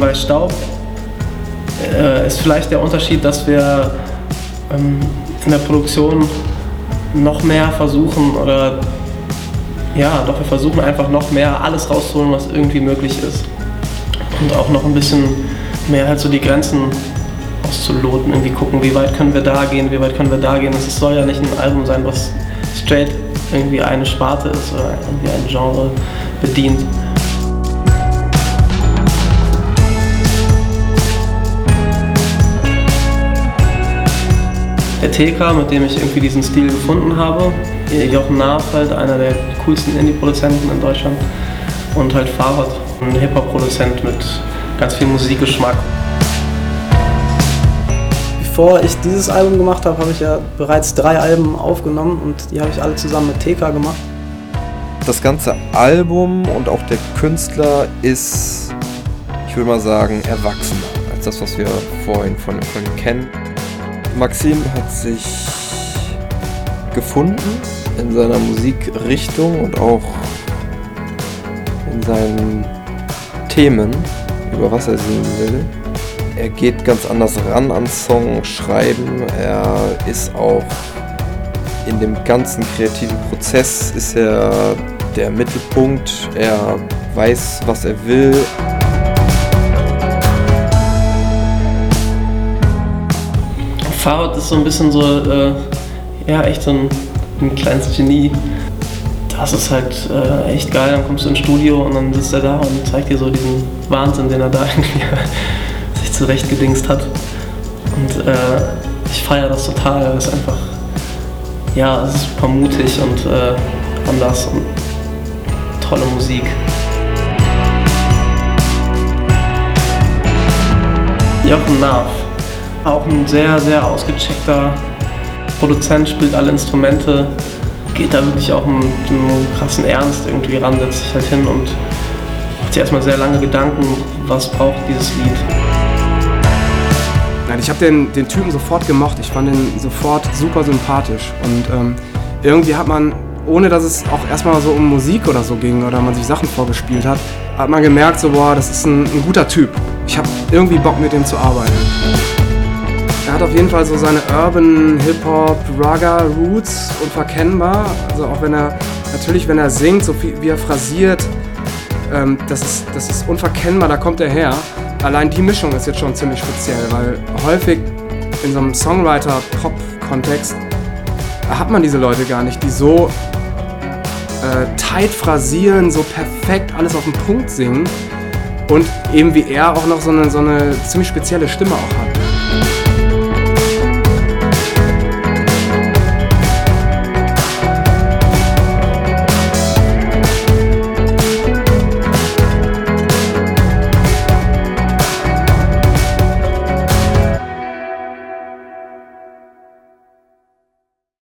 bei Staub äh, ist vielleicht der Unterschied, dass wir ähm, in der Produktion noch mehr versuchen oder ja, doch wir versuchen einfach noch mehr alles rauszuholen, was irgendwie möglich ist. Und auch noch ein bisschen mehr halt so die Grenzen auszuloten, irgendwie gucken, wie weit können wir da gehen, wie weit können wir da gehen. Es soll ja nicht ein Album sein, was straight irgendwie eine Sparte ist oder irgendwie ein Genre bedient. TK, mit dem ich irgendwie diesen Stil gefunden habe, Jochen Nahfeld, einer der coolsten Indie-Produzenten in Deutschland und halt Fahrrad, ein Hip-Hop-Produzent mit ganz viel Musikgeschmack. Bevor ich dieses Album gemacht habe, habe ich ja bereits drei Alben aufgenommen und die habe ich alle zusammen mit TK gemacht. Das ganze Album und auch der Künstler ist, ich würde mal sagen, erwachsener als das, was wir vorhin von, von ihm kennen. Maxim hat sich gefunden in seiner Musikrichtung und auch in seinen Themen, über was er singen will. Er geht ganz anders ran an Song schreiben. Er ist auch in dem ganzen kreativen Prozess ist er der Mittelpunkt. Er weiß, was er will. Fahrrad ist so ein bisschen so, äh, ja, echt so ein, ein kleines Genie. Das ist halt äh, echt geil. Dann kommst du ins Studio und dann sitzt er da und zeigt dir so diesen Wahnsinn, den er da irgendwie sich zurechtgedingst hat. Und äh, ich feiere das total. Das ist einfach, ja, es ist super mutig und äh, anders und tolle Musik. Jochen Narf auch ein sehr, sehr ausgecheckter Produzent, spielt alle Instrumente, geht da wirklich auch mit einem krassen Ernst irgendwie ran, setzt sich halt hin und macht sich erstmal sehr lange Gedanken, was braucht dieses Lied. Nein, ich habe den, den Typen sofort gemocht. Ich fand ihn sofort super sympathisch. Und ähm, irgendwie hat man, ohne dass es auch erstmal so um Musik oder so ging oder man sich Sachen vorgespielt hat, hat man gemerkt, so, boah, das ist ein, ein guter Typ. Ich habe irgendwie Bock mit dem zu arbeiten. Er hat auf jeden Fall so seine Urban Hip-Hop, Raga Roots unverkennbar. Also auch wenn er, natürlich wenn er singt, so wie er phrasiert, ähm, das, ist, das ist unverkennbar, da kommt er her. Allein die Mischung ist jetzt schon ziemlich speziell, weil häufig in so einem Songwriter-Pop-Kontext hat man diese Leute gar nicht, die so äh, tight phrasieren, so perfekt alles auf den Punkt singen und eben wie er auch noch so eine, so eine ziemlich spezielle Stimme auch hat.